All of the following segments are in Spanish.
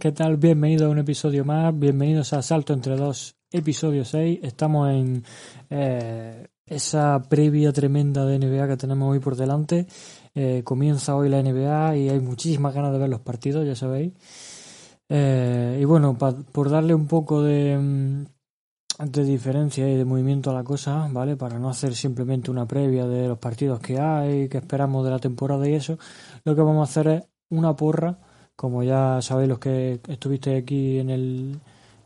¿qué tal? Bienvenido a un episodio más, bienvenidos a Salto entre dos, episodio 6. Estamos en eh, esa previa tremenda de NBA que tenemos hoy por delante. Eh, comienza hoy la NBA y hay muchísimas ganas de ver los partidos, ya sabéis. Eh, y bueno, por darle un poco de, mm, de diferencia y de movimiento a la cosa, ¿vale? Para no hacer simplemente una previa de los partidos que hay, que esperamos de la temporada y eso, lo que vamos a hacer es una porra, como ya sabéis los que estuviste aquí en el,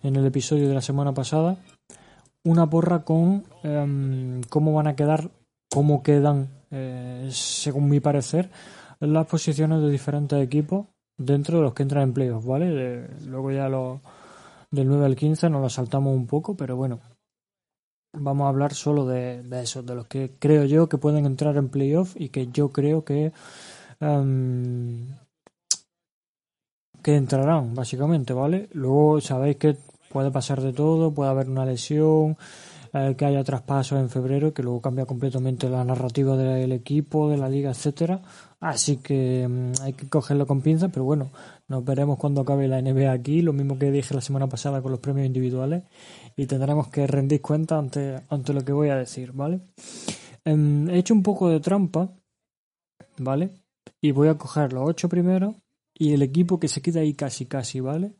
en el episodio de la semana pasada, una porra con em, cómo van a quedar, cómo quedan, eh, según mi parecer, las posiciones de diferentes equipos dentro de los que entran en playoffs, ¿vale? luego ya los del 9 al 15 nos lo saltamos un poco, pero bueno, vamos a hablar solo de, de eso, de los que creo yo que pueden entrar en playoff y que yo creo que um, que entrarán, básicamente, ¿vale? Luego sabéis que puede pasar de todo, puede haber una lesión, eh, que haya traspasos en febrero, que luego cambia completamente la narrativa del equipo, de la liga, etcétera. Así que um, hay que cogerlo con pinzas, pero bueno, nos veremos cuando acabe la NBA aquí, lo mismo que dije la semana pasada con los premios individuales, y tendremos que rendir cuenta ante, ante lo que voy a decir, ¿vale? Um, he hecho un poco de trampa, ¿vale? Y voy a coger los ocho primeros y el equipo que se queda ahí casi casi, ¿vale?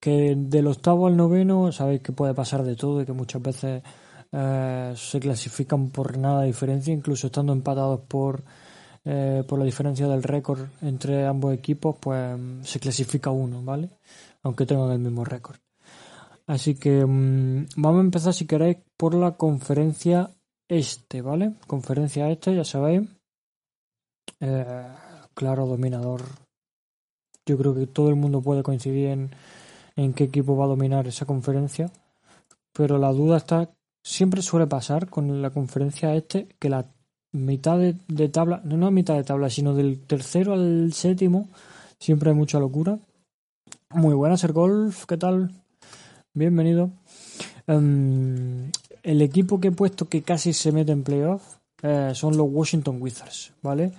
Que del octavo al noveno sabéis que puede pasar de todo y que muchas veces eh, se clasifican por nada de diferencia, incluso estando empatados por, eh, por la diferencia del récord entre ambos equipos, pues se clasifica uno, ¿vale? Aunque tengan el mismo récord. Así que mmm, vamos a empezar, si queréis, por la conferencia este, ¿vale? Conferencia este, ya sabéis. Eh, claro, dominador yo creo que todo el mundo puede coincidir en, en qué equipo va a dominar esa conferencia, pero la duda está, siempre suele pasar con la conferencia este, que la mitad de, tabla, no, no mitad de tabla, sino del tercero al séptimo, siempre hay mucha locura. Muy buena ser golf, ¿qué tal? Bienvenido. Um, el equipo que he puesto que casi se mete en playoff eh, son los Washington Wizards, ¿vale?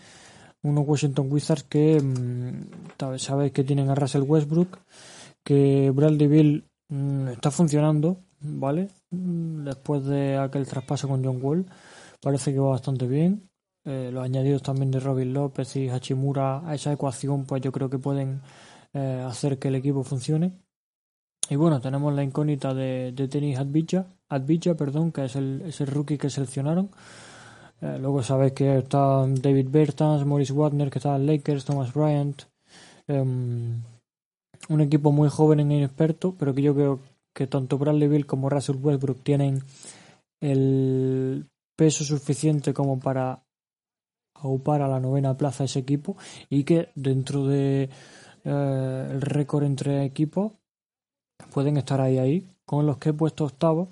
Unos Washington Wizards que mmm, sabéis que tienen a Russell Westbrook, que Bradley Bill mmm, está funcionando, ¿vale? Después de aquel traspaso con John Wall, parece que va bastante bien. Eh, los añadidos también de Robin López y Hachimura a esa ecuación, pues yo creo que pueden eh, hacer que el equipo funcione. Y bueno, tenemos la incógnita de, de Tenis Advija, perdón, que es el, es el rookie que seleccionaron. Eh, luego sabéis que está David Bertans, Maurice Wagner, que está Lakers, Thomas Bryant. Um, un equipo muy joven e inexperto, pero que yo creo que tanto Bradley Bill como Russell Westbrook tienen el peso suficiente como para aupar a la novena plaza ese equipo y que dentro de eh, el récord entre equipos pueden estar ahí ahí con los que he puesto octavos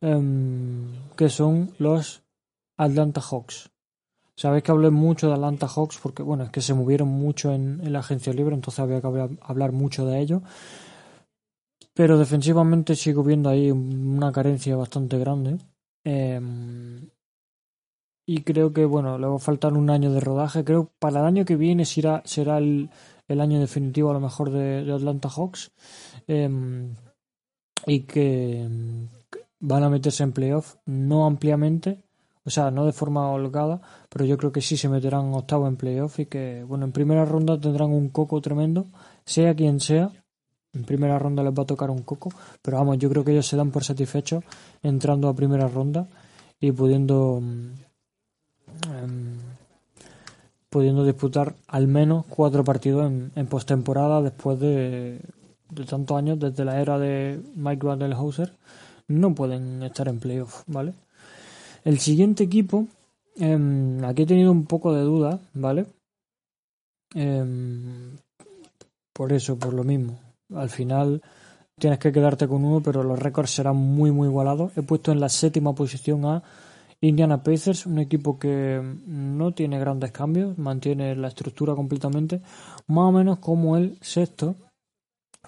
um, que son los Atlanta Hawks. Sabéis que hablé mucho de Atlanta Hawks porque, bueno, es que se movieron mucho en, la agencia libre, entonces había que hablar, hablar mucho de ello. Pero defensivamente sigo viendo ahí una carencia bastante grande. Eh, y creo que, bueno, le va a faltar un año de rodaje. Creo que para el año que viene será, el, año definitivo a lo mejor de, Atlanta Hawks. Eh, y que van a meterse en playoff, no ampliamente, o sea, no de forma holgada, pero yo creo que sí se meterán octavo en playoff y que, bueno, en primera ronda tendrán un coco tremendo, sea quien sea. En primera ronda les va a tocar un coco, pero vamos, yo creo que ellos se dan por satisfechos entrando a primera ronda y pudiendo um, pudiendo disputar al menos cuatro partidos en, en postemporada después de, de tantos años, desde la era de Mike Vandelhauser, no pueden estar en playoff, ¿vale? El siguiente equipo, eh, aquí he tenido un poco de duda, ¿vale? Eh, por eso, por lo mismo. Al final tienes que quedarte con uno, pero los récords serán muy, muy igualados. He puesto en la séptima posición a Indiana Pacers, un equipo que no tiene grandes cambios, mantiene la estructura completamente, más o menos como el sexto,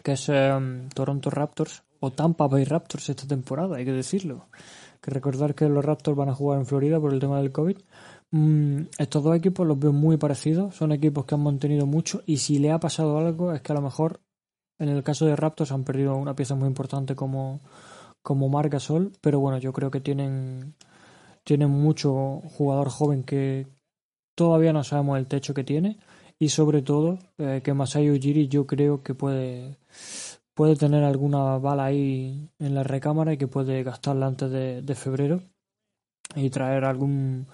que es eh, Toronto Raptors o Tampa Bay Raptors esta temporada, hay que decirlo que recordar que los Raptors van a jugar en Florida por el tema del COVID, Mm, estos dos equipos los veo muy parecidos, son equipos que han mantenido mucho y si le ha pasado algo es que a lo mejor en el caso de Raptors han perdido una pieza muy importante como, como Sol pero bueno, yo creo que tienen, tienen mucho jugador joven que todavía no sabemos el techo que tiene y sobre todo eh, que Masai Ujiri yo creo que puede puede tener alguna bala ahí en la recámara y que puede gastarla antes de, febrero y traer algún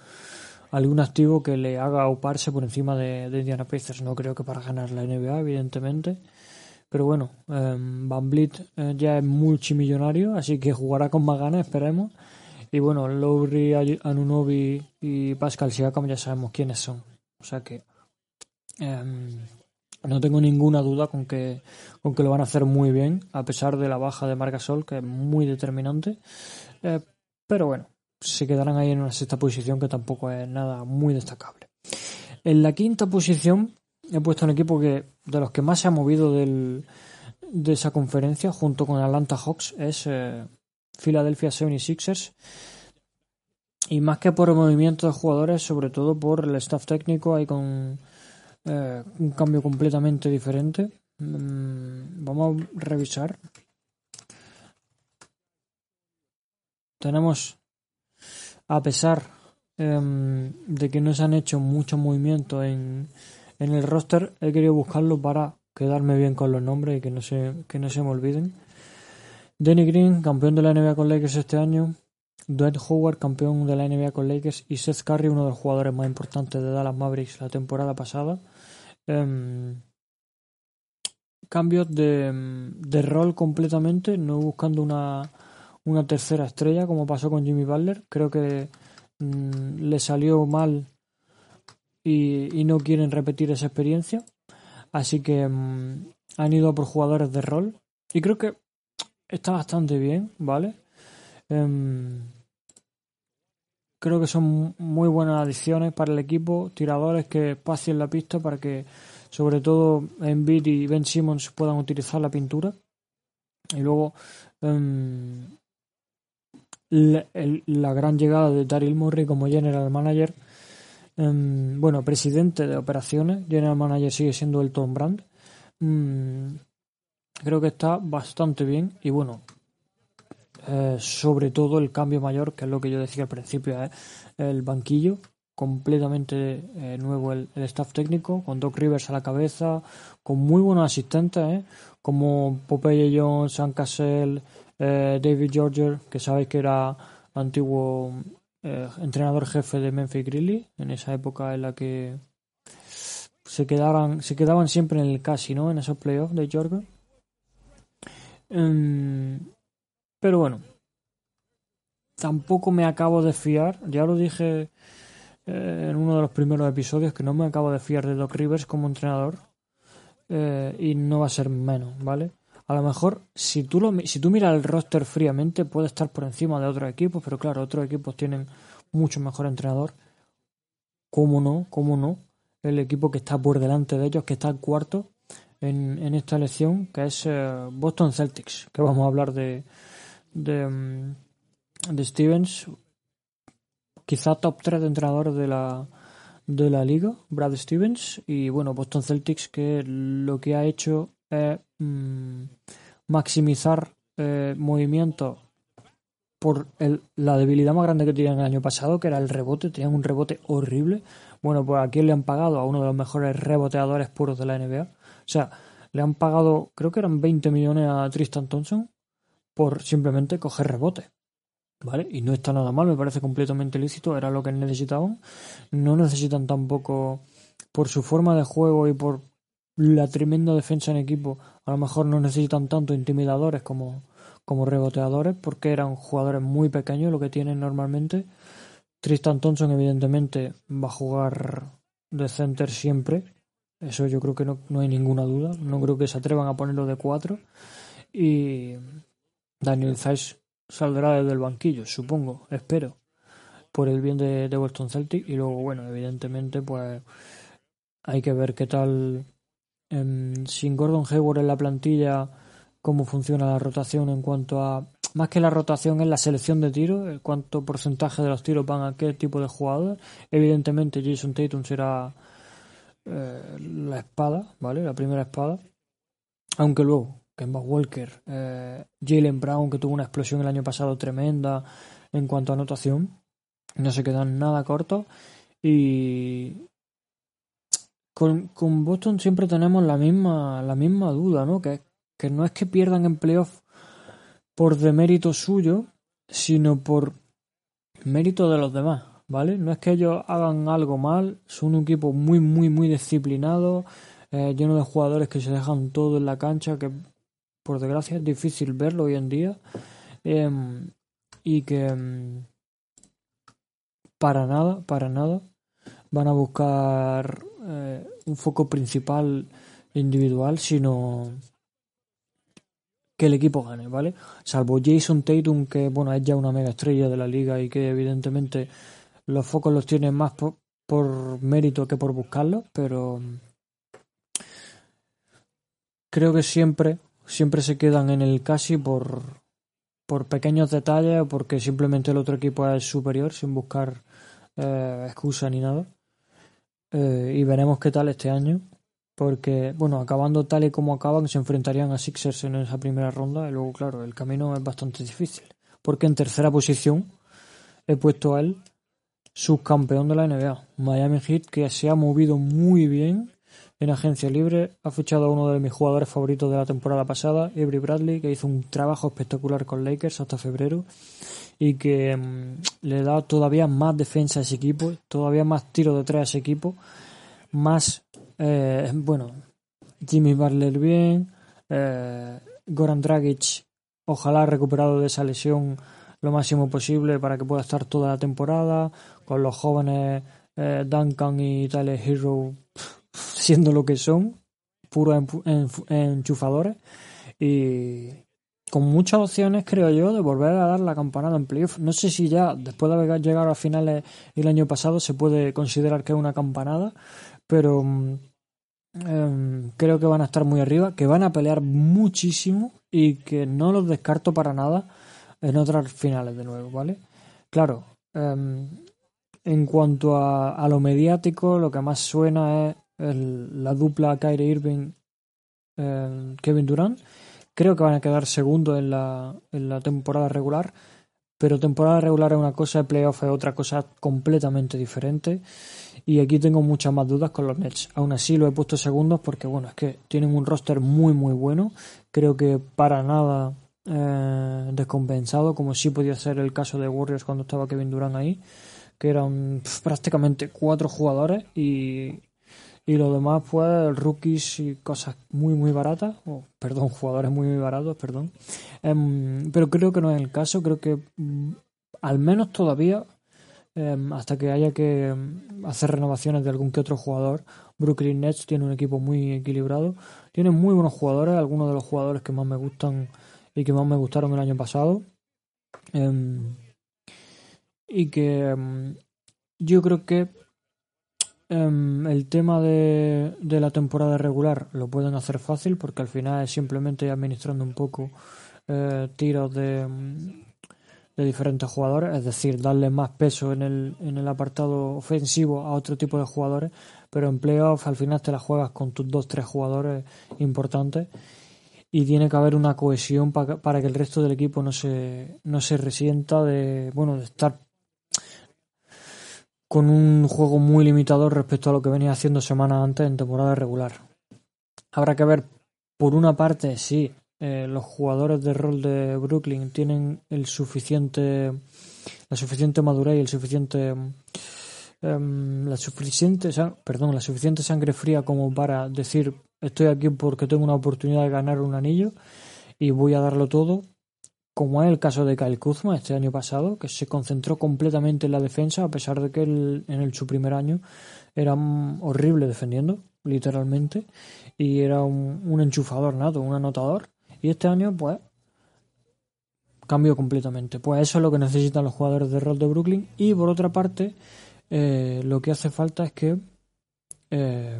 algún activo que le haga uparse por encima de, Indiana Pacers. No creo que para ganar la NBA, evidentemente. Pero bueno, um, Van Vliet eh, ya es multimillonario, así que jugará con más ganas, esperemos. Y bueno, Lowry, Anunobi y Pascal Siakam ya sabemos quiénes son. O sea que em, no tengo ninguna duda con que, con que lo van a hacer muy bien, a pesar de la baja de Marca Sol, que es muy determinante. Eh, pero bueno, se quedarán ahí en una sexta posición que tampoco es nada muy destacable. En la quinta posición he puesto un equipo que de los que más se ha movido del, de esa conferencia, junto con Atlanta Hawks, es eh, Philadelphia 76ers. Y más que por el movimiento de jugadores, sobre todo por el staff técnico, hay con eh, un cambio completamente diferente. Mm, vamos a revisar. Tenemos, a pesar em, de que no se han hecho muchos movimientos en, en el roster, he querido buscarlo para quedarme bien con los nombres y que no se, que no se me olviden. Danny Green, campeón de la NBA con Lakers este año. Dwight Howard, campeón de la NBA con Lakers. Y Seth Curry, uno de los jugadores más importantes de Dallas Mavericks la temporada pasada. Em, cambios de, de, rol completamente, no buscando una, una tercera estrella como pasó con Jimmy Butler. Creo que mm, le salió mal y, y, no quieren repetir esa experiencia. Así que mm, han ido por jugadores de rol. Y creo que está bastante bien, ¿vale? Em, creo que son muy buenas adiciones para el equipo, tiradores que pasen la pista para que sobre todo Embiid y Ben Simmons puedan utilizar la pintura. Y luego em, la, gran llegada de Daryl Murray como general manager. Em, bueno, presidente de operaciones, general manager sigue siendo el Tom Brand. Mm, creo que está bastante bien y bueno, eh, sobre todo el cambio mayor, que es lo que yo decía al principio, es el banquillo, completamente eh, nuevo el, staff técnico, con Doc Rivers a la cabeza, con muy buenos asistentes, ¿eh? como Popeye Jones, Sam Cassell, David Georger, que sabéis que era antiguo entrenador jefe de Memphis Grizzlies, en esa época en la que se quedaban, se quedaban siempre en el casi, ¿no? En esos playoffs de Georgia. Em, pero bueno, tampoco me acabo de fiar, ya lo dije eh, en uno de los primeros episodios, que no me acabo de fiar de Doc Rivers como entrenador eh, y no va a ser menos, ¿vale? A lo mejor, si tú, lo, si tú miras el roster fríamente, puede estar por encima de otros equipos, pero claro, otros equipos tienen mucho mejor entrenador. ¿Cómo no? ¿Cómo no? El equipo que está por delante de ellos, que está cuarto en, en esta elección, que es eh, Boston Celtics, que vamos a hablar de, de, mm, de Stevens, quizá top 3 de entrenadores de la, de la liga, Brad Stevens, y bueno, Boston Celtics que lo que ha hecho es mm, maximizar eh, movimientos por el, la debilidad más grande que tenían el año pasado, que era el rebote, tenían un rebote horrible. Bueno, pues aquí le han pagado a uno de los mejores reboteadores puros de la NBA. O sea, le han pagado, creo que eran 20 millones a Tristan Thompson por simplemente coger rebote. ¿Vale? Y no está nada mal, me parece completamente lícito, era lo que necesitaban. No necesitan tampoco, por su forma de juego y por la tremenda defensa en equipo, a lo mejor no necesitan tanto intimidadores como, como reboteadores, porque eran jugadores muy pequeños lo que tienen normalmente. Tristan Thompson, evidentemente, va a jugar de center siempre. Eso yo creo que no, no hay ninguna duda. No creo que se atrevan a ponerlo de cuatro. Y Daniel Zeiss saldrá desde el banquillo, supongo, espero, por el bien de, de Boston Celtic. Y luego, bueno, evidentemente, pues hay que ver qué tal em, sin Gordon Hayward en la plantilla. cómo funciona la rotación en cuanto a más que la rotación es la selección de tiros, cuánto porcentaje de los tiros van a qué tipo de jugador. Evidentemente Jason Tatum será eh, la espada, ¿vale? La primera espada. Aunque luego Kemba Walker, eh, Jalen Brown, que tuvo una explosión el año pasado tremenda en cuanto a anotación, no se quedan nada cortos. Y con, Boston siempre tenemos la misma, la misma duda, ¿no? Que, que no es que pierdan en playoff por demérito suyo, sino por mérito de los demás, ¿vale? No es que ellos hagan algo mal, son un equipo muy, muy, muy disciplinado, eh, lleno de jugadores que se dejan todo en la cancha, que por desgracia es difícil verlo hoy en día, em, y que em, para nada, para nada, van a buscar eh, un foco principal individual, sino que el equipo gane, ¿vale? Salvo Jason Tatum, que bueno, es ya una mega estrella de la liga y que evidentemente los focos los tiene más por, mérito que por buscarlos, pero creo que siempre, siempre se quedan en el casi por, por pequeños detalles o porque simplemente el otro equipo es superior sin buscar eh, excusa ni nada. Eh, y veremos qué tal este año porque, bueno, acabando tal y como acaban, se enfrentarían a Sixers en esa primera ronda y luego, claro, el camino es bastante difícil. Porque en tercera posición he puesto a él subcampeón de la NBA, Miami Heat, que se ha movido muy bien en agencia libre, ha fichado a uno de mis jugadores favoritos de la temporada pasada, Avery Bradley, que hizo un trabajo espectacular con Lakers hasta febrero y que mm, le da todavía más defensa a ese equipo, todavía más tiro de tres a ese equipo, más eh, bueno, Jimmy Butler bien, eh, Goran Dragic ojalá recuperado de esa lesión lo máximo posible para que pueda estar toda la temporada, con los jóvenes eh, Duncan y Tyler Hero siendo lo que son, puros enchufadores y con muchas opciones, creo yo, de volver a dar la campanada en playoff. No sé si ya, después de haber llegado a finales el año pasado, se puede considerar que es una campanada, pero mm, Em, creo que van a estar muy arriba, que van a pelear muchísimo y que no los descarto para nada en otras finales de nuevo, ¿vale? Claro, em, en cuanto a, lo mediático, lo que más suena es la dupla Kyrie Irving em, Kevin Durant. Creo que van a quedar segundo en la, en la temporada regular, pero temporada regular es una cosa, playoff es otra cosa completamente diferente. Y aquí tengo muchas más dudas con los Nets. Aún así lo he puesto segundos porque, bueno, es que tienen un roster muy, muy bueno. Creo que para nada eh, descompensado, como sí podía ser el caso de Warriors cuando estaba Kevin Durant ahí, que eran prácticamente cuatro jugadores y, y lo demás pues rookies y cosas muy muy baratas o perdón jugadores muy muy baratos perdón em, pero creo que no es el caso creo que mm, al menos todavía Em, hasta que haya que em, hacer renovaciones de algún que otro jugador. Brooklyn Nets tiene un equipo muy equilibrado, tiene muy buenos jugadores, algunos de los jugadores que más me gustan y que más me gustaron el año pasado. Y que yo creo que el tema de, la temporada regular lo pueden hacer fácil porque al final es simplemente administrando un poco eh, tiros de de diferentes jugadores, es decir, darle más peso en el, en el apartado ofensivo a otro tipo de jugadores, pero en playoff al final te la juegas con tus dos, tres jugadores importantes y tiene que haber una cohesión para que el resto del equipo no se, no se resienta de, bueno, de estar con un juego muy limitado respecto a lo que venía haciendo semanas antes en temporada regular. Habrá que ver, por una parte, sí, eh, los jugadores de rol de Brooklyn tienen el suficiente la suficiente madurez y el suficiente em, la suficiente perdón la suficiente sangre fría como para decir estoy aquí porque tengo una oportunidad de ganar un anillo y voy a darlo todo como es el caso de Kyle Kuzma este año pasado que se concentró completamente en la defensa a pesar de que en su primer año era horrible defendiendo literalmente y era un, un enchufador nato un anotador y este año, pues, cambió completamente. Pues eso es lo que necesitan los jugadores de rol de Brooklyn. Y por otra parte, eh, lo que hace falta es que eh,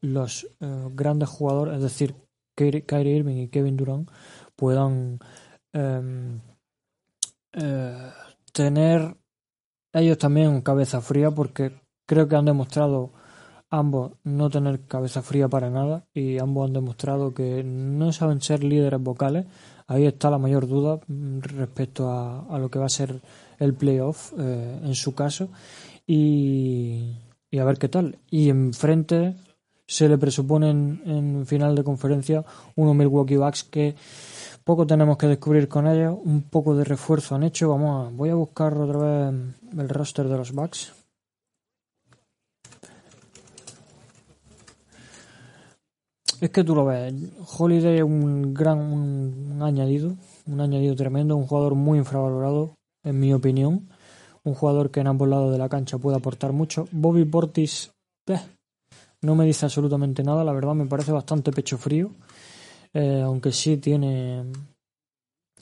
los eh, grandes jugadores, es decir, Kyrie Irving y Kevin Durant puedan em, eh, tener ellos también cabeza fría porque creo que han demostrado ambos no tener cabeza fría para nada y ambos han demostrado que no saben ser líderes vocales. Ahí está la mayor duda mm, respecto a, lo que va a ser el playoff eh, en su caso y, a ver qué tal. Y enfrente se le presupone en, final de conferencia uno Milwaukee Bucks que poco tenemos que descubrir con ellos, un poco de refuerzo han hecho. Vamos a, voy a buscar otra vez el roster de los Bucks. Es que tú lo ves, Holiday es un gran añadido, un añadido tremendo, un jugador muy infravalorado, en mi opinión. Un jugador que en ambos lados de la cancha puede aportar mucho. Bobby Portis, eh, no me dice absolutamente nada, la verdad me parece bastante pecho frío. Eh, aunque sí tiene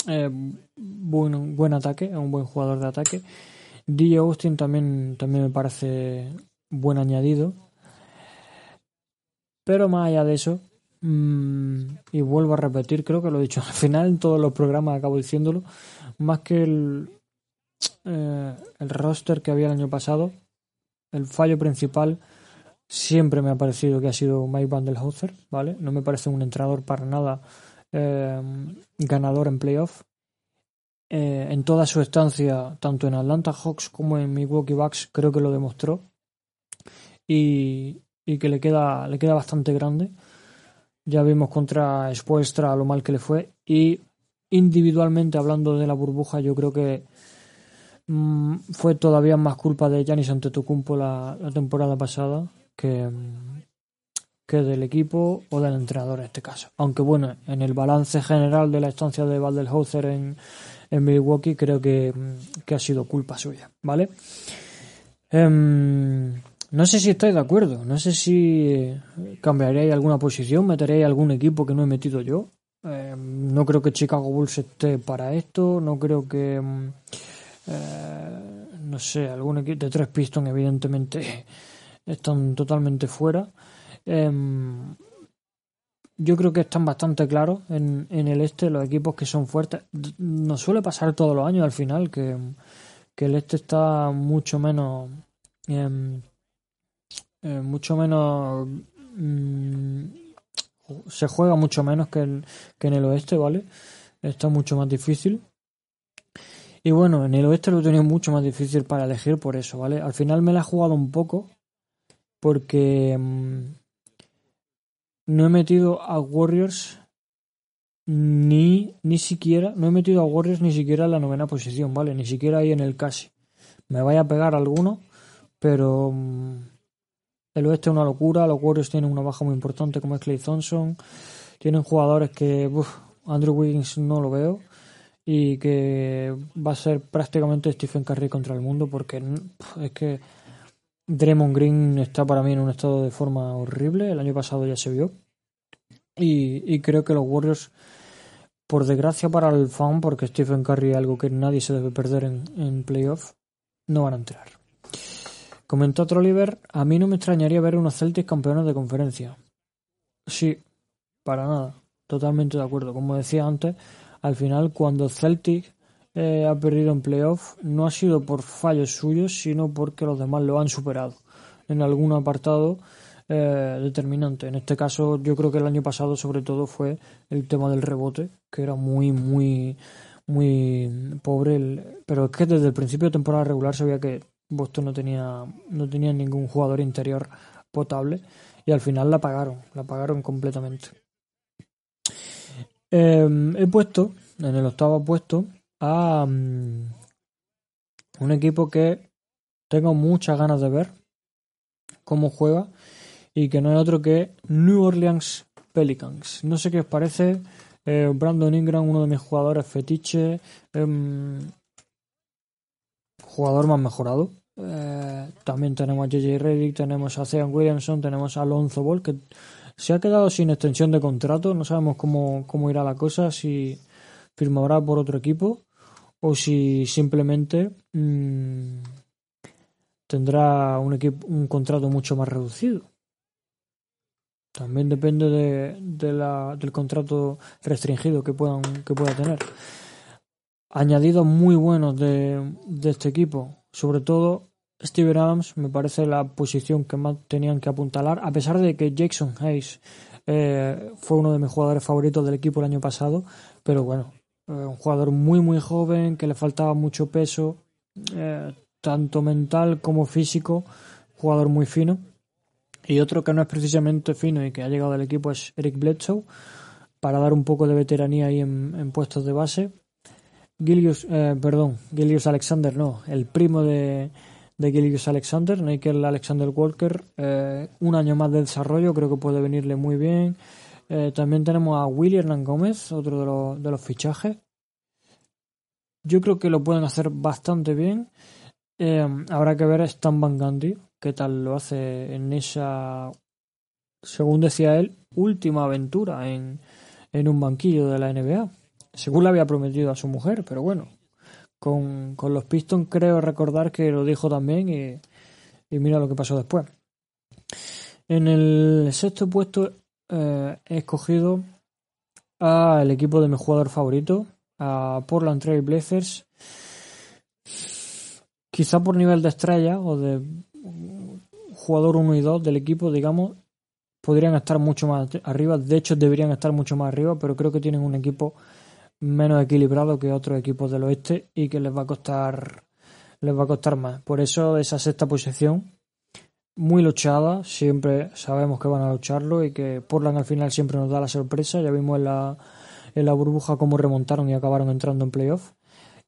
eh, buen, buen ataque, un buen jugador de ataque. DJ Austin también, también me parece buen añadido. Pero más allá de eso, mm, y vuelvo a repetir, creo que lo he dicho al final en todos los programas, acabo diciéndolo, más que el, eh, el roster que había el año pasado, el fallo principal siempre me ha parecido que ha sido Mike Vandelhauser, ¿vale? No me parece un entrenador para nada eh, ganador en playoff. Eh, en toda su estancia, tanto en Atlanta Hawks como en Milwaukee Bucks, creo que lo demostró. Y, y que le queda, le queda bastante grande. Ya vimos contra Spoelstra lo mal que le fue. Y individualmente, hablando de la burbuja, yo creo que mm, fue todavía más culpa de Giannis Antetokounmpo la, la temporada pasada que, que del equipo o del entrenador en este caso. Aunque bueno, en el balance general de la estancia de Valdelhauser en, en Milwaukee creo que, que, ha sido culpa suya, ¿vale? Em, no sé si estáis de acuerdo, no sé si cambiaréis alguna posición, meteréis algún equipo que no he metido yo. Em, no creo que Chicago Bulls esté para esto, no creo que... Em, eh, no sé, algún equipo de tres Pistons evidentemente están totalmente fuera. Em, yo creo que están bastante claros en, en, el este los equipos que son fuertes. Nos suele pasar todos los años al final que, el este está mucho menos. Em, eh, mucho menos. Mm, se juega mucho menos que, que en el oeste, ¿vale? Está mucho más difícil. Y bueno, en el oeste lo he tenido mucho más difícil para elegir por eso, ¿vale? Al final me la he jugado un poco porque mm, no he metido a Warriors ni, ni siquiera, no he metido a Warriors ni siquiera en la novena posición, ¿vale? Ni siquiera ahí en el casi. Me vaya a pegar alguno, pero mm, el oeste es una locura. Los Warriors tienen una baja muy importante como es Clay Thompson. Tienen jugadores que, Andrew Wiggins no lo veo y que va a ser prácticamente Stephen Curry contra el mundo porque es que Draymond Green está para mí en un estado de forma horrible. El año pasado ya se vio. Y, creo que los Warriors, por desgracia para el fan, porque Stephen Curry es algo que nadie se debe perder en, en playoff, no van a entrar. Comentó Oliver, a mí no me extrañaría ver unos Celtics campeones de conferencia. Sí, para nada. Totalmente de acuerdo. Como decía antes, al final cuando Celtics eh, ha perdido en playoff no ha sido por fallos suyos, sino porque los demás lo han superado en algún apartado eh, determinante. En este caso, yo creo que el año pasado, sobre todo, fue el tema del rebote, que era muy, muy, muy pobre. pero es que desde el principio de temporada regular se veía que Boston no tenía, no tenía ningún jugador interior potable y al final la pagaron, la pagaron completamente. Eh, he puesto en el octavo puesto a mm, un equipo que tengo muchas ganas de ver cómo juega y que no es otro que New Orleans Pelicans. No sé qué os parece. Eh, Brandon Ingram, uno de mis jugadores fetiche, em, jugador más mejorado. Eh, también tenemos a JJ Reddick, tenemos a Sean Williamson, tenemos a Alonso Ball, que se ha quedado sin extensión de contrato. No sabemos cómo, cómo irá la cosa, si firmará por otro equipo o si simplemente mmm, tendrá un, equipo, un contrato mucho más reducido. también depende de, del contrato restringido que puedan que pueda tener. Añadidos muy buenos de, de este equipo, sobre todo Steve Adams me parece la posición que más tenían que apuntalar, a pesar de que Jackson Hayes eh, fue uno de mis jugadores favoritos del equipo el año pasado, pero bueno, un jugador muy muy joven que le faltaba mucho peso, eh, tanto mental como físico, jugador muy fino. Y otro que no es precisamente fino y que ha llegado al equipo es Eric Bledsoe, para dar un poco de veteranía ahí en, puestos de base. Gilius, perdón, Gilius Alexander, no, el primo de, de Gilius Alexander, Nickel Alexander Walker, un año más de desarrollo, creo que puede venirle muy bien. Eh, también tenemos a Willy Hernán Gómez, otro de los, de los fichajes. Yo creo que lo pueden hacer bastante bien. Eh, habrá que ver a Stan Van Gundy, qué tal lo hace en esa, según decía él, última aventura en, en un banquillo de la NBA. Según le había prometido a su mujer, pero bueno, con, con los Pistons creo recordar que lo dijo también y, y mira lo que pasó después. En el sexto puesto eh, he escogido al equipo de mi jugador favorito, a Portland Trail Blazers. Quizá por nivel de estrella o de jugador 1 y 2 del equipo, digamos, podrían estar mucho más arriba. De hecho, deberían estar mucho más arriba, pero creo que tienen un equipo menos equilibrado que otros equipos del oeste y que les va a costar les va a costar más. Por eso esa sexta posición muy luchada, siempre sabemos que van a lucharlo y que Portland al final siempre nos da la sorpresa, ya vimos en la, en la burbuja cómo remontaron y acabaron entrando en playoff.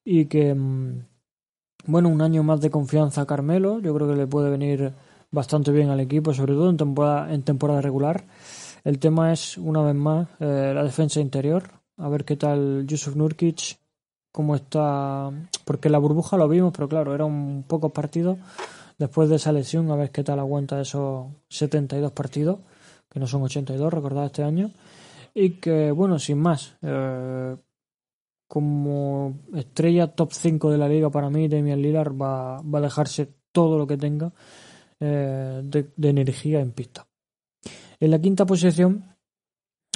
Y que mm, bueno, un año más de confianza a Carmelo, yo creo que le puede venir bastante bien al equipo, sobre todo en temporada, en temporada regular. El tema es, una vez más, eh, la defensa interior, a ver qué tal Yusuf Nurkic, cómo está, porque la burbuja lo vimos, pero claro, eran pocos partidos después de esa lesión, a ver qué tal aguanta esos 72 partidos, que no son 82, recordad este año. Y que, bueno, sin más, eh, como estrella top 5 de la liga para mí, Damian Lillard va, va a dejarse todo lo que tenga eh, de, energía en pista. En la quinta posición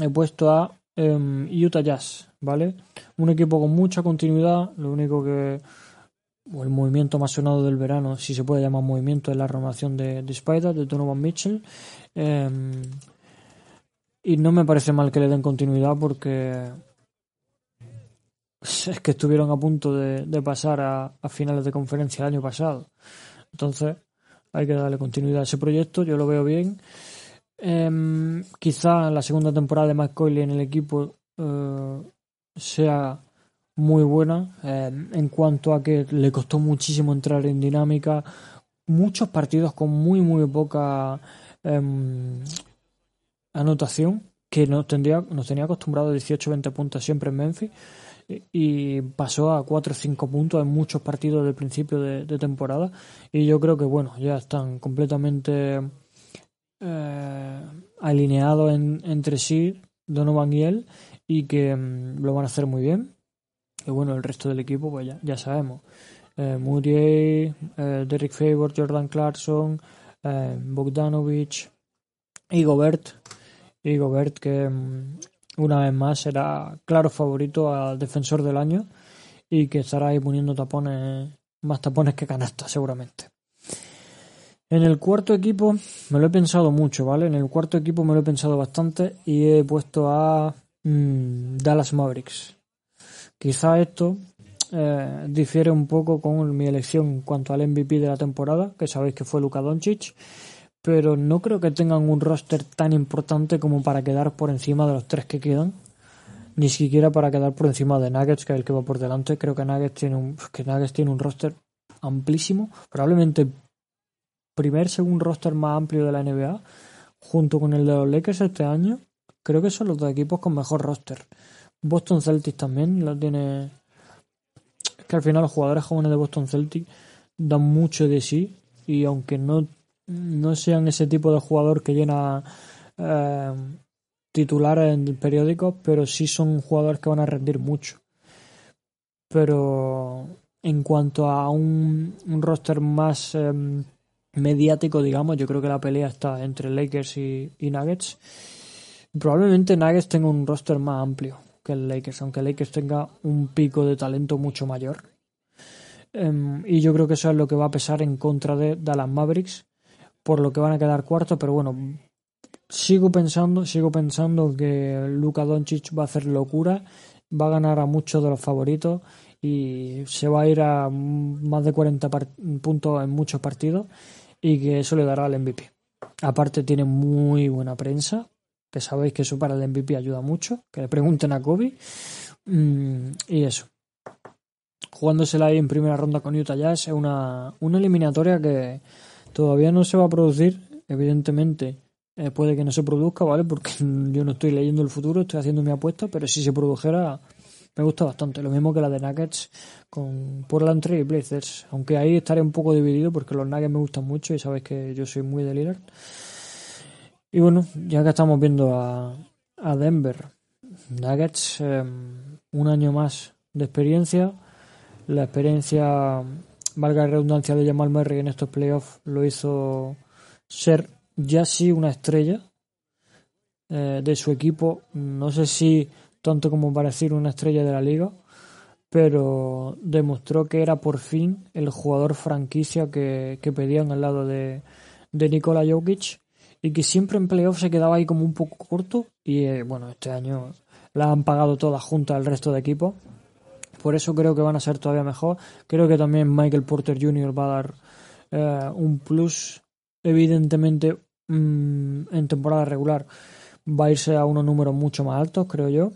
he puesto a em, Utah Jazz, ¿vale? Un equipo con mucha continuidad, lo único que o el movimiento más sonado del verano, si se puede llamar movimiento, es la renovación de, de Spider, de Donovan Mitchell. Em, y no me parece mal que le den continuidad porque es que estuvieron a punto de, pasar a, finales de conferencia el año pasado. Entonces hay que darle continuidad a ese proyecto, yo lo veo bien. Eh, quizá la segunda temporada de McCoy en el equipo eh, sea muy buena eh, en cuanto a que le costó muchísimo entrar en dinámica, muchos partidos con muy muy poca em, anotación que nos, tendría, nos tenía acostumbrado. a 18-20 puntos siempre en Memphis. Y pasó a 4 o 5 puntos en muchos partidos del principio de, temporada. Y yo creo que bueno ya están completamente eh, alineados entre sí Donovan y él y que em, lo van a hacer muy bien y bueno, el resto del equipo, pues ya, ya sabemos. Eh, Muriel, eh, Derek Favor, Jordan Clarkson, eh, Bogdanovich y Gobert. Y Gobert que mm, una vez más será claro favorito al defensor del año y que estará ahí poniendo tapones, más tapones que canastas seguramente. En el cuarto equipo me lo he pensado mucho, ¿vale? En el cuarto equipo me lo he pensado bastante y he puesto a mm, Dallas Mavericks. Quizá esto eh, difiere un poco con mi elección en cuanto al MVP de la temporada, que sabéis que fue Luka Doncic, pero no creo que tengan un roster tan importante como para quedar por encima de los tres que quedan, ni siquiera para quedar por encima de Nuggets, que es el que va por delante. Creo que Nuggets tiene un, que Nuggets tiene un roster amplísimo, probablemente primer, segundo roster más amplio de la NBA, junto con el de los Lakers este año. Creo que son los dos equipos con mejor roster. Boston Celtics también lo tiene. Es que al final los jugadores jóvenes de Boston Celtics dan mucho de sí y aunque no, no sean ese tipo de jugador que llena eh, titulares en periódicos, pero sí son jugadores que van a rendir mucho. Pero en cuanto a un, roster más em, mediático, digamos, yo creo que la pelea está entre Lakers y, Nuggets. Probablemente Nuggets tenga un roster más amplio que el Lakers, aunque Lakers tenga un pico de talento mucho mayor. Em, y yo creo que eso es lo que va a pesar en contra de Dallas Mavericks, por lo que van a quedar cuartos, pero bueno, sigo pensando, sigo pensando que Luka Doncic va a hacer locura, va a ganar a muchos de los favoritos y se va a ir a más de 40 puntos en muchos partidos y que eso le dará al MVP. Aparte tiene muy buena prensa, que sabéis que eso para el MVP ayuda mucho, que le pregunten a Kobe mm, y eso. Jugándosela ahí en primera ronda con Utah Jazz es una, una eliminatoria que todavía no se va a producir, evidentemente eh, puede que no se produzca, ¿vale? Porque yo no estoy leyendo el futuro, estoy haciendo mi apuesta, pero si se produjera, me gusta bastante. Lo mismo que la de Nuggets con Portland Trail Blazers. Aunque ahí estaré un poco dividido porque los Nuggets me gustan mucho y sabéis que yo soy muy de Lillard. Y bueno, ya que estamos viendo a, a Denver, Nuggets, em, un año más de experiencia. La experiencia, valga la redundancia de Jamal Murray en estos playoffs, lo hizo ser ya sí una estrella eh, de su equipo. No sé si tanto como para una estrella de la liga, pero demostró que era por fin el jugador franquicia que, pedían al lado de, de Nikola Jokic y que siempre en playoff se quedaba ahí como un poco corto y eh, bueno, este año la han pagado todas juntas al resto de equipos. Por eso creo que van a ser todavía mejor. Creo que también Michael Porter Jr. va a dar eh, un plus. Evidentemente, mm, en temporada regular va a irse a unos números mucho más altos, creo yo.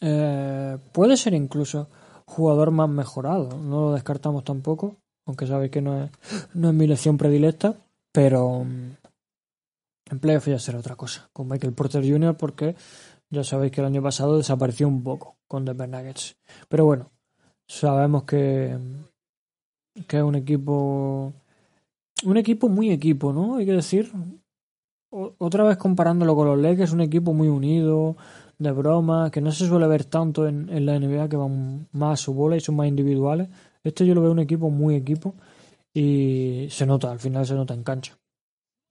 Eh, puede ser incluso jugador más mejorado, no lo descartamos tampoco, aunque sabéis que no es, no es mi lección predilecta, pero mm, en playoff ya será otra cosa, con Michael Porter Jr., porque ya sabéis que el año pasado desapareció un poco con Denver Nuggets. Pero bueno, sabemos que, que es un equipo, un equipo muy equipo, ¿no? Hay que decir, otra vez comparándolo con los Lakers, un equipo muy unido, de broma, que no se suele ver tanto en, en, la NBA, que van más a su bola y son más individuales. Este yo lo veo un equipo muy equipo y se nota, al final se nota en cancha.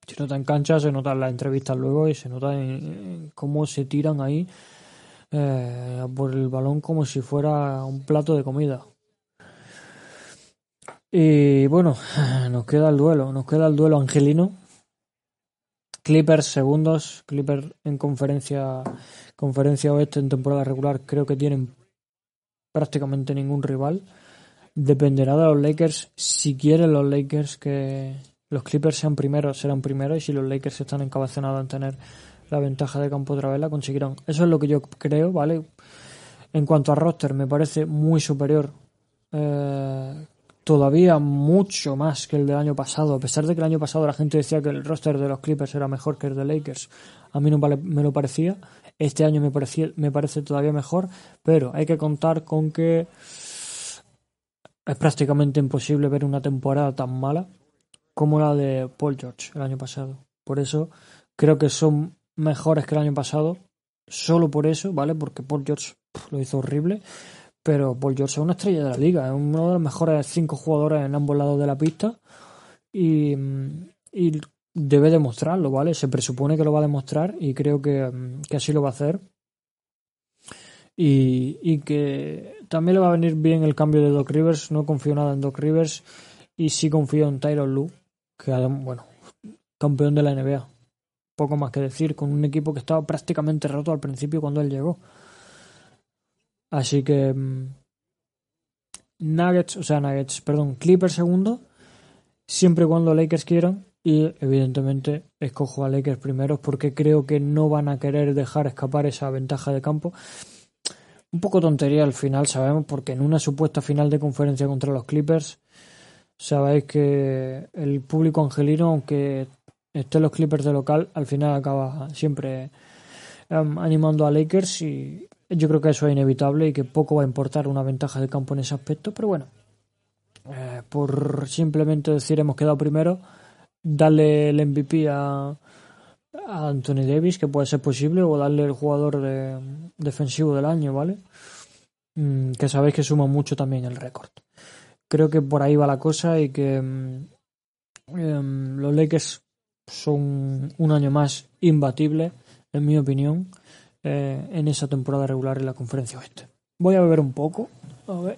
Se nota en cancha, se nota las entrevistas luego y se nota en, cómo se tiran ahí eh, por el balón como si fuera un plato de comida. Y bueno, nos queda el duelo, nos queda el duelo angelino. Clippers segundos, Clippers en conferencia Conferencia Oeste en temporada regular creo que tienen prácticamente ningún rival. Dependerá de los Lakers. Si quieren los Lakers que los Clippers sean primeros, serán primeros. Y si los Lakers están encabezonados en tener la ventaja de campo otra vez, la conseguirán. Eso es lo que yo creo, ¿vale? En cuanto a roster, me parece muy superior. Eh, todavía mucho más que el del año pasado. A pesar de que el año pasado la gente decía que el roster de los Clippers era mejor que el de Lakers, a mí no me lo parecía. Este año me, me parece todavía mejor, pero hay que contar con que es prácticamente imposible ver una temporada tan mala como la de Paul George el año pasado. Por eso creo que son mejores que el año pasado, solo por eso, ¿vale? Porque Paul George lo hizo horrible, pero Paul George es una estrella de la liga, es uno de los mejores cinco jugadores en ambos lados de la pista y, y debe demostrarlo, ¿vale? Se presupone que lo va a demostrar y creo que, así lo va a hacer. Y, que también le va a venir bien el cambio de Doc Rivers. No confío nada en Doc Rivers y sí confío en Tyron Lue, que bueno, campeón de la NBA. Poco más que decir, con un equipo que estaba prácticamente roto al principio cuando él llegó. Así que mm, Nuggets, o sea, Nuggets, perdón, Clippers segundo, siempre y cuando Lakers quieran y evidentemente escojo a Lakers primeros porque creo que no van a querer dejar escapar esa ventaja de campo. Un poco tontería al final, sabemos, porque en una supuesta final de conferencia contra los Clippers, sabéis que el público angelino, aunque estén los Clippers de local, al final acaba siempre em, animando a Lakers y yo creo que eso es inevitable y que poco va a importar una ventaja de campo en ese aspecto, pero bueno, eh, por simplemente decir hemos quedado primero darle el MVP a, Anthony Davis, que puede ser posible, o darle el jugador de, defensivo del año, ¿vale? Mm, que sabéis que suma mucho también el récord. Creo que por ahí va la cosa y que, mm, Em, los Lakers son un año más imbatibles, en mi opinión, eh, en esa temporada regular en la conferencia oeste. Voy a beber un poco. A ver.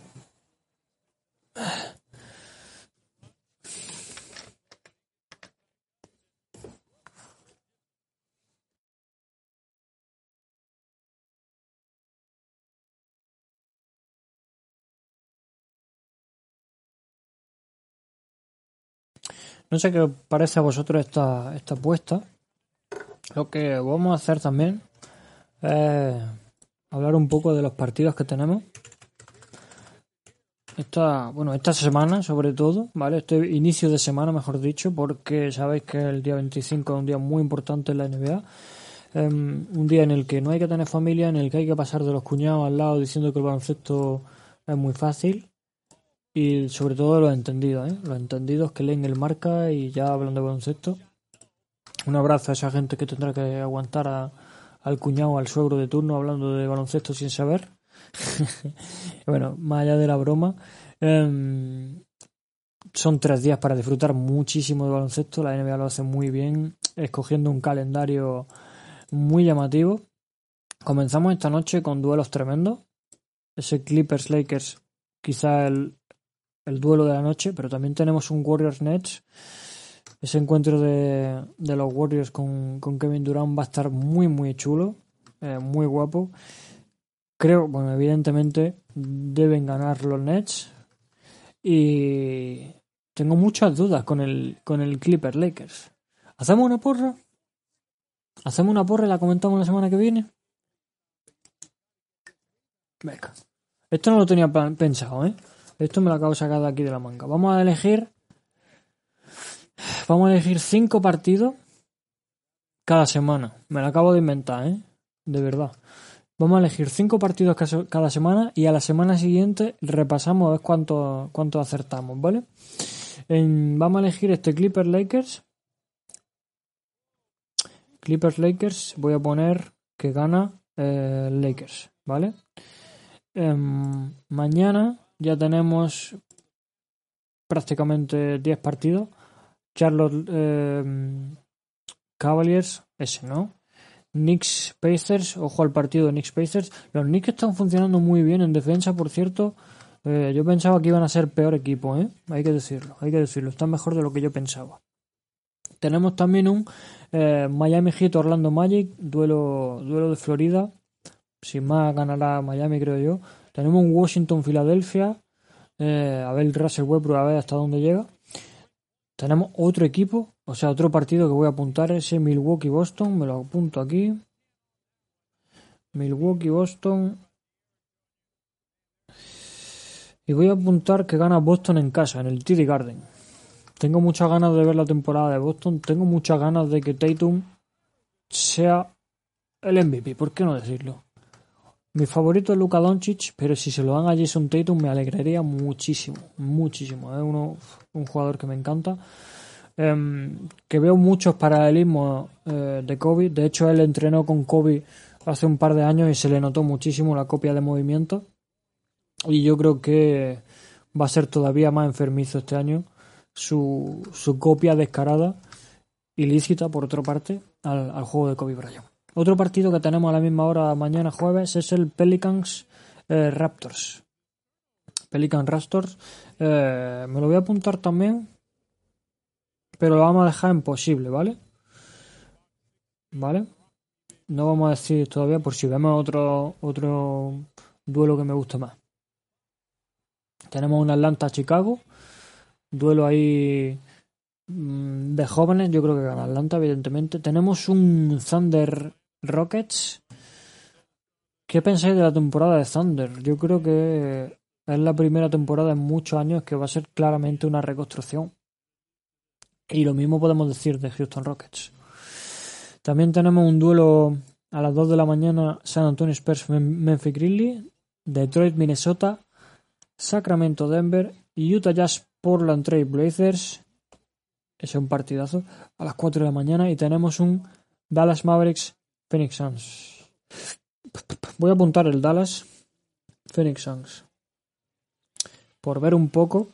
No sé qué os parece a vosotros esta, esta apuesta. Lo que vamos a hacer también es hablar un poco de los partidos que tenemos. Esta, bueno, esta semana sobre todo, ¿vale? Este inicio de semana, mejor dicho, porque sabéis que el día 25 es un día muy importante en la NBA. Em, un día en el que no hay que tener familia, en el que hay que pasar de los cuñados al lado diciendo que el baloncesto es muy fácil y sobre todo los entendidos, ¿eh? los entendidos que leen el marca y ya hablan de baloncesto. Un abrazo a esa gente que tendrá que aguantar al cuñado, al suegro de turno hablando de baloncesto sin saber. bueno, más allá de la broma, em, son tres días para disfrutar muchísimo de baloncesto. La NBA lo hace muy bien, escogiendo un calendario muy llamativo. Comenzamos esta noche con duelos tremendos. Ese Clippers Lakers, quizá el, el duelo de la noche, pero también tenemos un Warriors Nets. Ese encuentro de, los Warriors con, Kevin Durant va a estar muy, muy chulo, eh, muy guapo. Creo, bueno, evidentemente deben ganar los Nets. Y tengo muchas dudas con el, con el Clipper Lakers. ¿Hacemos una porra? ¿Hacemos una porra y la comentamos la semana que viene? Venga. Esto no lo tenía pensado, ¿eh? Esto me lo acabo de sacar de aquí de la manga. Vamos a elegir. Vamos a elegir cinco partidos cada semana. Me lo acabo de inventar, ¿eh? De verdad. Vamos a elegir cinco partidos cada semana y a la semana siguiente repasamos a ver cuánto, cuánto acertamos, ¿vale? vamos a elegir este Clippers Lakers. Clippers Lakers. Voy a poner que gana eh, Lakers, ¿vale? Em, mañana ya tenemos prácticamente 10 partidos. Charlotte eh, Cavaliers, ese no. Knicks Pacers, ojo al partido de Knicks Pacers. Los Knicks están funcionando muy bien en defensa, por cierto. Eh, yo pensaba que iban a ser peor equipo, ¿eh? Hay que decirlo, hay que decirlo. Están mejor de lo que yo pensaba. Tenemos también un eh, Miami Heat Orlando Magic, duelo, duelo de Florida. Sin más ganará Miami, creo yo. Tenemos un Washington-Filadelfia. Eh, a ver Russell Westbrook, a ver hasta dónde llega. Tenemos otro equipo, o sea, otro partido que voy a apuntar, ese Milwaukee-Boston. Me lo apunto aquí. Milwaukee-Boston. Y voy a apuntar que gana Boston en casa, en el TD Garden. Tengo muchas ganas de ver la temporada de Boston. Tengo muchas ganas de que Tatum sea el MVP. ¿Por qué no decirlo? Mi favorito es Luka Doncic, pero si se lo dan a Jason Tatum me alegraría muchísimo, muchísimo. Es uno, un jugador que me encanta. Em, que veo muchos paralelismos eh, de Kobe. De hecho, él entrenó con Kobe hace un par de años y se le notó muchísimo la copia de movimiento. Y yo creo que va a ser todavía más enfermizo este año su, su copia descarada, ilícita por otra parte, al, al juego de Kobe Bryant. Otro partido que tenemos a la misma hora mañana jueves es el Pelicans eh, Raptors. Pelicans Raptors. Eh, me lo voy a apuntar también. Pero lo vamos a dejar en posible, ¿vale? ¿Vale? No vamos a decir todavía por si vemos otro, otro duelo que me guste más. Tenemos un Atlanta-Chicago. Duelo ahí mm, de jóvenes. Yo creo que gana Atlanta, evidentemente. Tenemos un Thunder Rockets. ¿Qué pensáis de la temporada de Thunder? Yo creo que es la primera temporada en muchos años que va a ser claramente una reconstrucción. Y lo mismo podemos decir de Houston Rockets. También tenemos un duelo a las 2 de la mañana San Antonio Spurs Memphis Grizzlies, Detroit Minnesota, Sacramento Denver y Utah Jazz Portland Trail Blazers. Ese es un partidazo a las 4 de la mañana y tenemos un Dallas Mavericks Phoenix Suns. Voy a apuntar el Dallas Phoenix Suns. Por ver un poco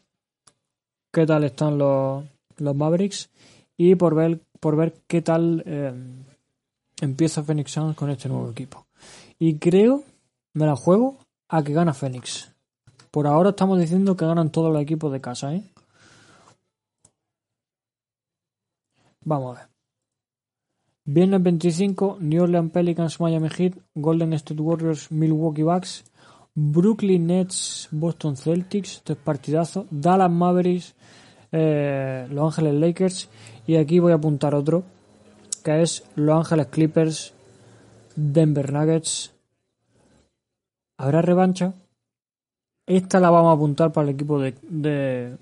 qué tal están los, los Mavericks, y por ver, por ver qué tal eh, empieza Phoenix Suns con este nuevo equipo. Y creo, me la juego, a que gana Phoenix. Por ahora estamos diciendo que ganan todos los equipos de casa, ¿eh? Vamos a ver. Viernes 25, New Orleans Pelicans, Miami Heat, Golden State Warriors, Milwaukee Bucks, Brooklyn Nets, Boston Celtics, tres partidazos, Dallas Mavericks, eh, Los Ángeles Lakers y aquí voy a apuntar otro que es Los Ángeles Clippers, Denver Nuggets. ¿Habrá revancha? Esta la vamos a apuntar para el equipo de, de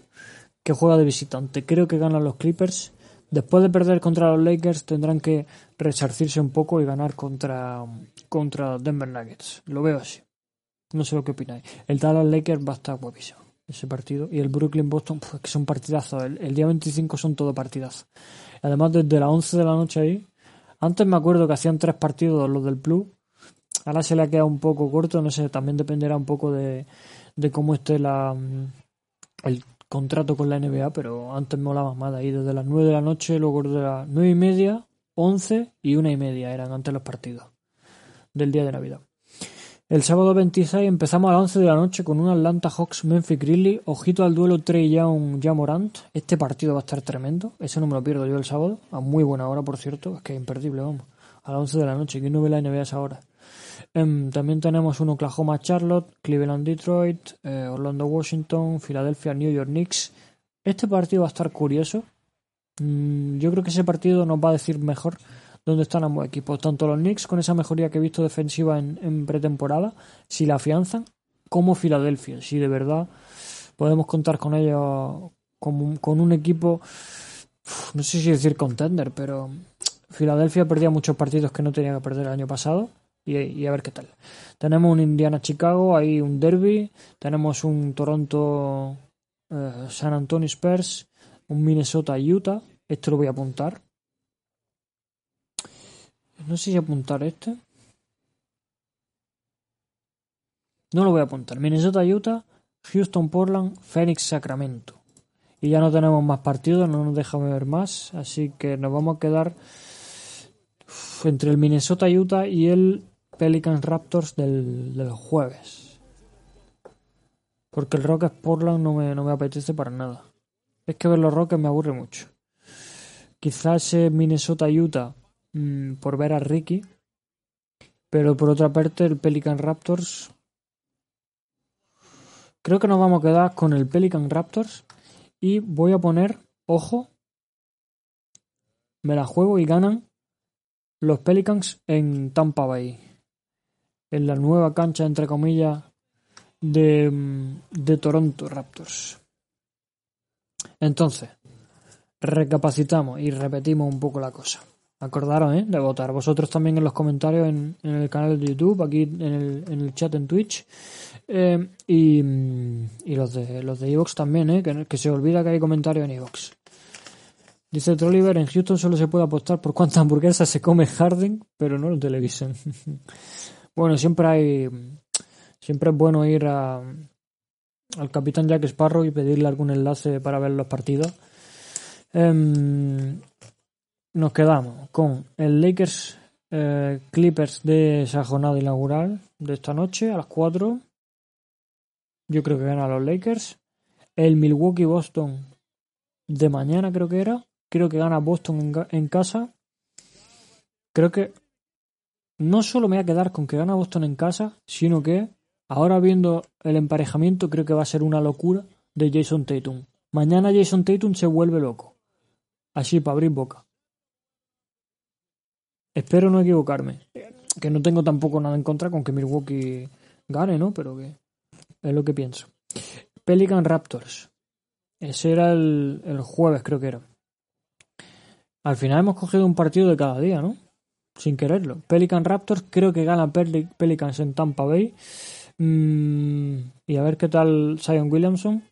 que juega de visitante. Creo que ganan los Clippers Después de perder contra los Lakers tendrán que resarcirse un poco y ganar contra, contra Denver Nuggets. Lo veo así. No sé lo que opináis. El Dallas Lakers va a estar guapísimo ese partido. Y el Brooklyn Boston, pues, que son partidazos. El, día 25 son todo partidazos. Además, desde las 11 de la noche ahí. Antes me acuerdo que hacían tres partidos los del Plus. Ahora se le ha quedado un poco corto. No sé, también dependerá un poco de, de cómo esté la, el contrato con la NBA, pero antes me molaba más de ahí, desde las 9 de la noche, luego de las 9 y media, 11 y una y media eran antes los partidos del día de Navidad. El sábado 26 empezamos a las 11 de la noche con un Atlanta Hawks Memphis Grizzlies. Ojito al duelo Trey Young Jamorant. Este partido va a estar tremendo. Ese no me lo pierdo yo el sábado. A muy buena hora, por cierto. Es que es imperdible, vamos. A las 11 de la noche. que no ve la NBA a esa hora? Em, también tenemos un Oklahoma Charlotte, Cleveland Detroit, eh, Orlando Washington, Philadelphia New York Knicks. Este partido va a estar curioso. Mm, yo creo que ese partido nos va a decir mejor dónde están ambos equipos. Tanto los Knicks con esa mejoría que he visto defensiva en, pretemporada, si la afianzan, como Filadelfia. Si de verdad podemos contar con ellos con un equipo, no sé si decir contender, pero Filadelfia perdía muchos partidos que no tenía que perder el año pasado y, a ver qué tal. Tenemos un Indiana-Chicago, hay un derby, tenemos un Toronto-San Antonio Spurs, un Minnesota-Utah, esto lo voy a apuntar. No sé si apuntar este. No lo voy a apuntar. Minnesota-Utah, Houston-Portland, Phoenix-Sacramento. Y ya no tenemos más partidos, no nos deja ver más, así que nos vamos a quedar entre el Minnesota-Utah y el Pelicans Raptors del, jueves. Porque el Rockets Portland no me, no me apetece para nada. Es que ver los Rockets me aburre mucho. Quizás Minnesota Utah mm, por ver a Ricky. Pero por otra parte el Pelican Raptors. Creo que nos vamos a quedar con el Pelican Raptors. Y voy a poner, ojo, me la juego y ganan los Pelicans en Tampa Bay en la nueva cancha, entre comillas, de, de Toronto Raptors. Entonces, recapacitamos y repetimos un poco la cosa. Acordaros ¿eh? de votar. Vosotros también en los comentarios en, el canal de YouTube, aquí en el, en el chat en Twitch. Eh, y, y, los de los de Evox también, ¿eh? que, que, se olvida que hay comentarios en Evox. Dice Trolliver, en Houston solo se puede apostar por cuántas hamburguesas se come Harden, pero no en televisión. Bueno, siempre hay. Siempre es bueno ir a, al capitán Jack Sparrow y pedirle algún enlace para ver los partidos. Em, nos quedamos con el Lakers eh, Clippers de esa jornada inaugural de esta noche a las 4. Yo creo que gana los Lakers. El Milwaukee Boston de mañana creo que era. Creo que gana Boston en casa. Creo que no solo me voy a quedar con que gana Boston en casa, sino que ahora viendo el emparejamiento creo que va a ser una locura de Jason Tatum. Mañana Jason Tatum se vuelve loco. Así para abrir boca. Espero no equivocarme. Que no tengo tampoco nada en contra con que Milwaukee gane, ¿no? Pero que es lo que pienso. Pelican Raptors. Ese era el, el jueves, creo que era. Al final hemos cogido un partido de cada día, ¿no? Sin quererlo. Pelican Raptors, creo que gana Pelicans en Tampa Bay. Mm, y a ver qué tal Zion Williamson.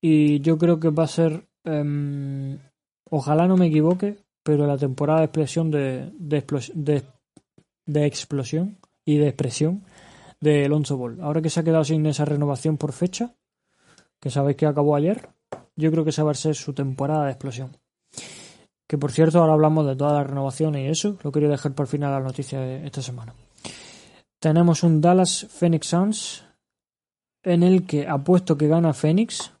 Y yo creo que va a ser. Em, ojalá no me equivoque, pero la temporada de explosión de, de, de, explosión y de expresión de Alonso Ball. Ahora que se ha quedado sin esa renovación por fecha, que sabéis que acabó ayer, yo creo que esa va a ser su temporada de explosión. Que por cierto, ahora hablamos de todas las renovaciones y eso, lo quería dejar por final la noticia de esta semana. Tenemos un Dallas Phoenix Suns en el que apuesto que gana Phoenix.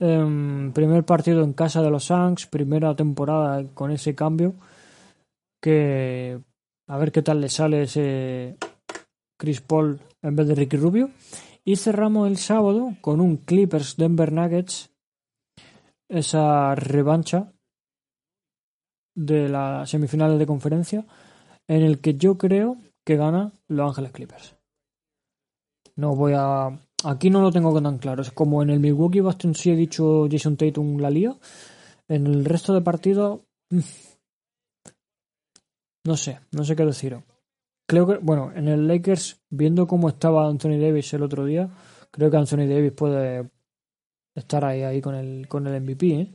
Em, primer partido en casa de los Suns, primera temporada con ese cambio. Que a ver qué tal le sale ese Chris Paul en vez de Ricky Rubio. Y cerramos el sábado con un Clippers Denver Nuggets. Esa revancha de las semifinales de conferencia. En el que yo creo que gana Los Ángeles Clippers. No voy a. Aquí no lo tengo tan claro. Es como en el Milwaukee Boston sí he dicho Jason Tatum la lía. En el resto de partidos. Mm, no sé, no sé qué deciros. Creo que, bueno, en el Lakers, viendo cómo estaba Anthony Davis el otro día, creo que Anthony Davis puede estar ahí, ahí con el, con el MVP, ¿eh?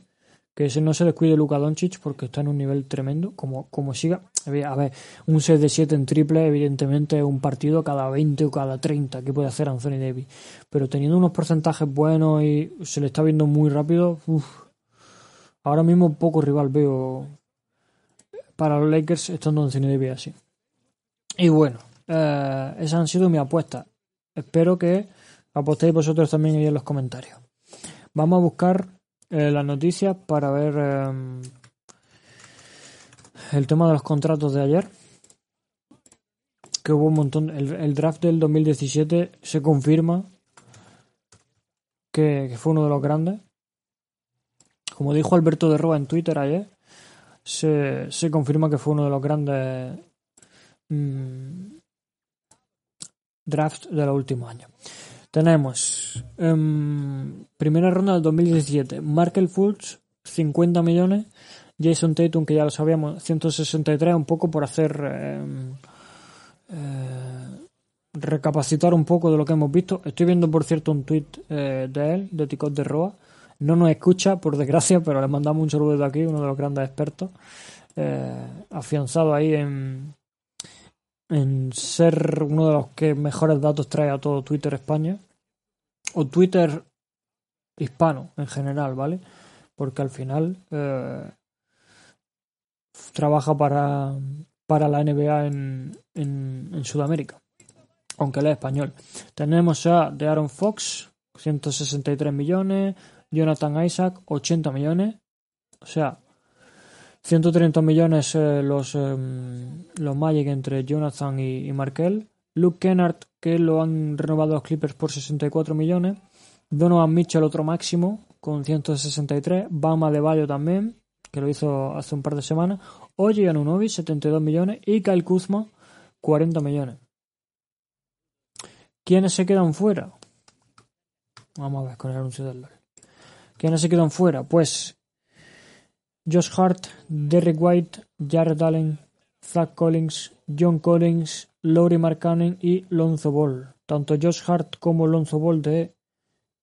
que ese no se descuide Luka Doncic porque está en un nivel tremendo. Como, como siga, a ver, un 6 de 7 en triple, evidentemente, un partido cada 20 o cada 30 que puede hacer Anthony Davis. Pero teniendo unos porcentajes buenos y se le está viendo muy rápido, ahora mismo poco rival veo para los Lakers estando Anthony Davis así. Y bueno, eh, esas han sido mis apuestas. Espero que apostéis vosotros también ahí en los comentarios. Vamos a buscar eh, las noticias para ver eh, el tema de los contratos de ayer. Que hubo un montón. El, draft del 2017 se confirma que, fue uno de los grandes. Como dijo Alberto de Roa en Twitter ayer, se, se confirma que fue uno de los grandes mm, drafts de los últimos años. Tenemos em, primera ronda del 2017, Markel Fultz, 50 millones, Jason Tatum, que ya lo sabíamos, 163, un poco por hacer em, eh, recapacitar un poco de lo que hemos visto. Estoy viendo, por cierto, un tweet eh, de él, de Ticot de Roa. No nos escucha, por desgracia, pero le mandamos un saludo de aquí, uno de los grandes expertos, eh, afianzado ahí en, en ser uno de los que mejores datos trae a todo Twitter España o Twitter hispano en general, ¿vale? Porque al final eh, trabaja para, para la NBA en, en, Sudamérica, aunque él es español. Tenemos a de Aaron Fox, 163 millones, Jonathan Isaac, 80 millones, o sea, 130 millones eh, los, em, los Magic entre Jonathan y, Markel. Luke Kennard, que lo han renovado los Clippers por 64 millones. Donovan Mitchell, otro máximo, con 163. Bama de Bayo también, que lo hizo hace un par de semanas. Oye Anunobi, 72 millones. Y Kyle Kuzma, 40 millones. ¿Quiénes se quedan fuera? Vamos a ver con el anuncio del LOL. ¿Quiénes se quedan fuera? Pues Josh Hart, Derek White, Jared Allen, Zach Collins, John Collins, Laurie Markkanen y Lonzo Ball. Tanto Josh Hart como Lonzo Ball de,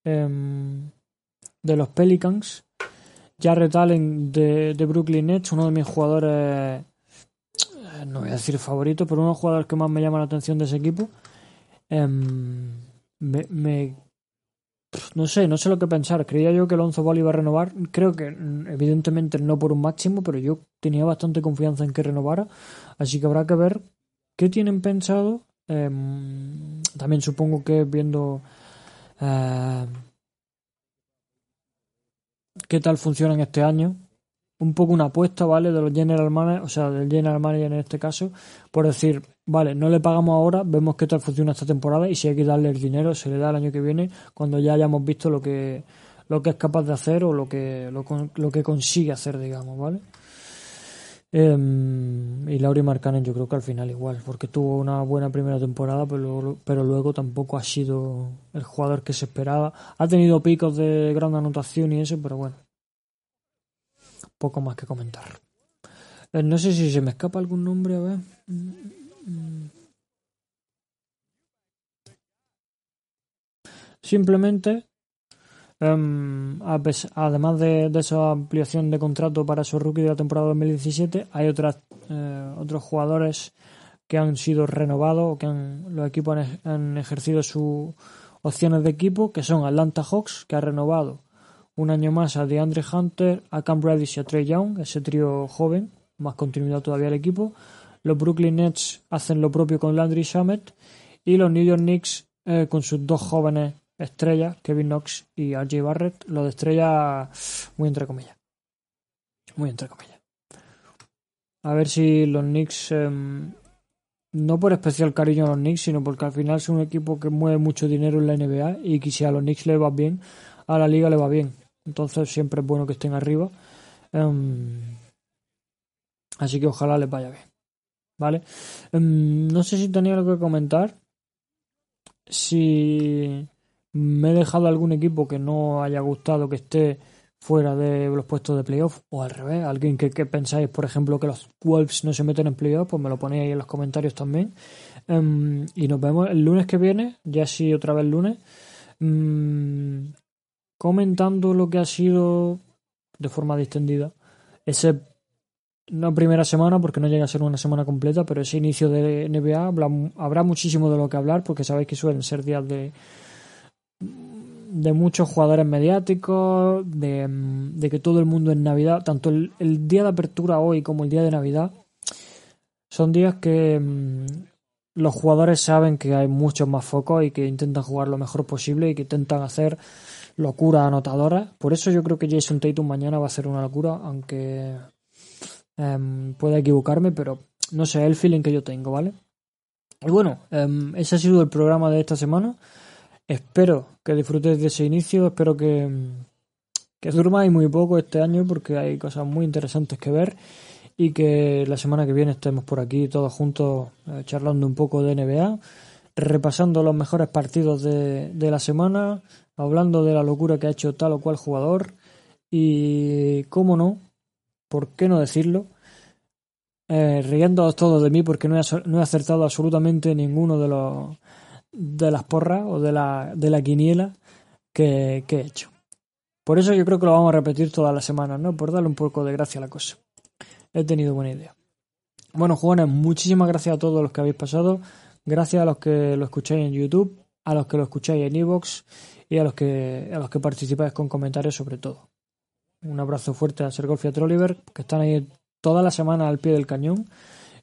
em, de los Pelicans. Jared Allen de, Brooklyn Nets, uno de mis jugadores, eh, no voy a decir favorito, pero uno de los jugadores que más me llama la atención de ese equipo. Em, me, no sé, no sé lo que pensar. Creía yo que Alonso Ball iba a renovar. Creo que, mm, evidentemente, no por un máximo, pero yo tenía bastante confianza en que renovara. Así que habrá que ver qué tienen pensado. Em, también supongo que viendo eh, qué tal funcionan este año. Un poco una apuesta, ¿vale? De los general managers, o sea, del general manager en este caso, por decir, vale, no le pagamos ahora, vemos qué tal funciona esta temporada y si hay que darle el dinero, se le da el año que viene, cuando ya hayamos visto lo que, lo que es capaz de hacer o lo que, lo, lo que consigue hacer, digamos, ¿vale? Em, y Lauri Marcanen yo creo que al final igual, porque tuvo una buena primera temporada, pero, pero luego tampoco ha sido el jugador que se esperaba. Ha tenido picos de gran anotación y eso, pero bueno, poco más que comentar. Eh, no sé si se me escapa algún nombre, a ver. Simplemente, em, además de, esa ampliación de contrato para su rookie de la temporada 2017, hay otras, eh, otros jugadores que han sido renovados o que los equipos han, ejercido su opciones de equipo, que son Atlanta Hawks, que ha renovado un año más a DeAndre Hunter, a Cam Reddish y a Trey Young, ese trío joven, más continuidad todavía al equipo. Los Brooklyn Nets hacen lo propio con Landry Shamet y los New York Knicks eh, con sus dos jóvenes estrellas, Kevin Knox y RJ Barrett, lo de estrella muy entre comillas. Muy entre comillas. A ver si los Knicks, em, no por especial cariño a los Knicks, sino porque al final son un equipo que mueve mucho dinero en la NBA y que si a los Knicks le va bien, a la liga le va bien. Entonces siempre es bueno que estén arriba. Em, así que ojalá les vaya bien. ¿Vale? Em, no sé si tenía algo que comentar. Si me he dejado algún equipo que no haya gustado que esté fuera de los puestos de playoff o al revés, alguien que, pensáis, por ejemplo, que los Wolves no se meten en playoff, pues me lo ponéis ahí en los comentarios también. Em, y nos vemos el lunes que viene, ya sí otra vez lunes, mm, comentando lo que ha sido de forma distendida ese no primera semana porque no llega a ser una semana completa, pero ese inicio de NBA habrá muchísimo de lo que hablar porque sabéis que suelen ser días de de muchos jugadores mediáticos, de, que todo el mundo en Navidad, tanto el, día de apertura hoy como el día de Navidad, son días que mm, los jugadores saben que hay muchos más focos y que intentan jugar lo mejor posible y que intentan hacer locuras anotadoras. Por eso yo creo que Jason Tatum mañana va a ser una locura, aunque em, pueda equivocarme, pero no sé, el feeling que yo tengo, ¿vale? Y bueno, em, ese ha sido el programa de esta semana. Espero que disfrutéis de ese inicio, espero que, que durmáis muy poco este año porque hay cosas muy interesantes que ver y que la semana que viene estemos por aquí todos juntos eh, charlando un poco de NBA, repasando los mejores partidos de, de, la semana, hablando de la locura que ha hecho tal o cual jugador y, cómo no, ¿por qué no decirlo? Eh, riéndoos todos de mí porque no he, acertado absolutamente ninguno de los de las porras o de la, de la quiniela que, he hecho. Por eso yo creo que lo vamos a repetir todas las semanas, ¿no? Por darle un poco de gracia a la cosa. He tenido buena idea. Bueno, jóvenes, muchísimas gracias a todos los que habéis pasado. Gracias a los que lo escucháis en YouTube, a los que lo escucháis en Evox y a los que, a los que participáis con comentarios sobre todo. Un abrazo fuerte a Sergolf y a Trolliver, que están ahí toda la semana al pie del cañón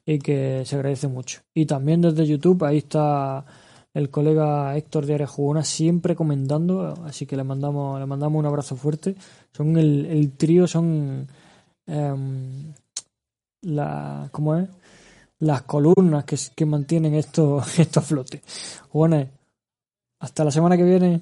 y que se agradece mucho. Y también desde YouTube, ahí está el colega Héctor de Arejugona siempre comentando, así que le mandamos, le mandamos un abrazo fuerte. Son el, el trío, son em, la, ¿cómo es? las columnas que, que mantienen esto, estos flotes. Bueno, hasta la semana que viene.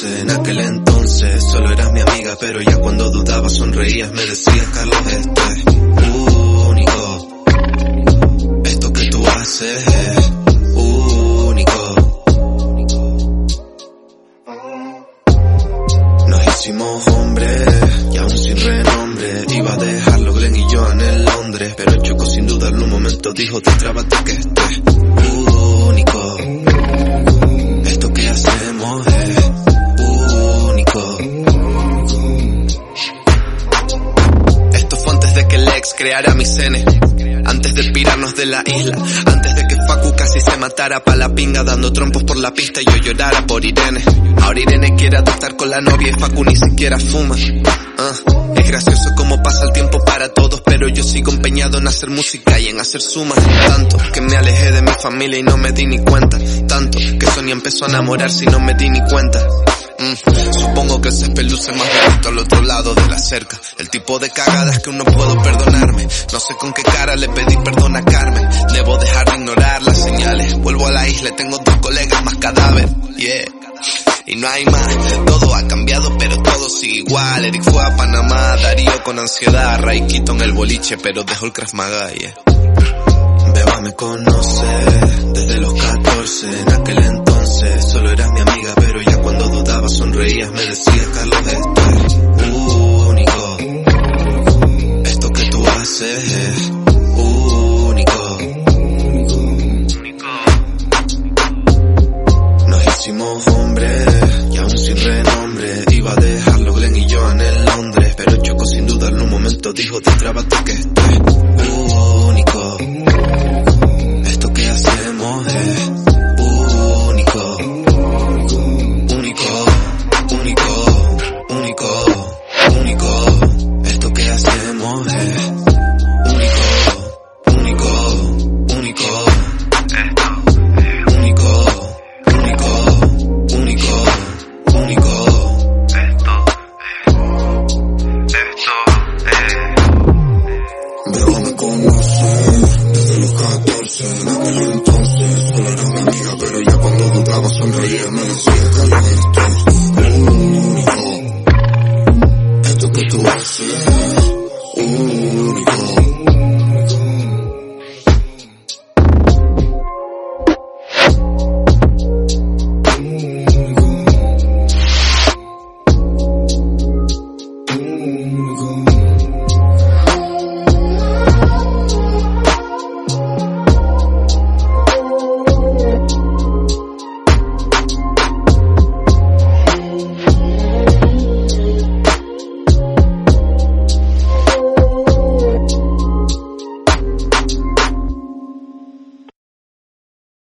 En aquel entonces solo eras mi amiga, pero ya cuando dudaba sonreías, me decías Carlos, esto con la novia y Facu ni siquiera fuma. Ah, es gracioso como pasa el tiempo para todos, pero yo sigo empeñado en hacer música y en hacer sumas. Tanto que me alejé de mi familia y no me di ni cuenta. Tanto que Sonia empezó a enamorarse y no me di ni cuenta. Mm, supongo que se peluce más bonito al otro lado de la cerca. El tipo de cagadas que uno puedo perdonarme. No sé con qué cara le pedí perdón a Carmen. Debo dejar de ignorar las señales. Vuelvo a la isla, tengo dos colegas más cadáver. Yeah. Y no hay más, todo ha cambiado pero todo sigue igual. Eric fue a Panamá, Darío con ansiedad, Raikito en el boliche pero dejó el Krav Maga, yeah. Beba me conoce desde los 14, en aquel entonces solo eras mi amiga, pero ya cuando dudaba sonreías, me decías Carlos, esto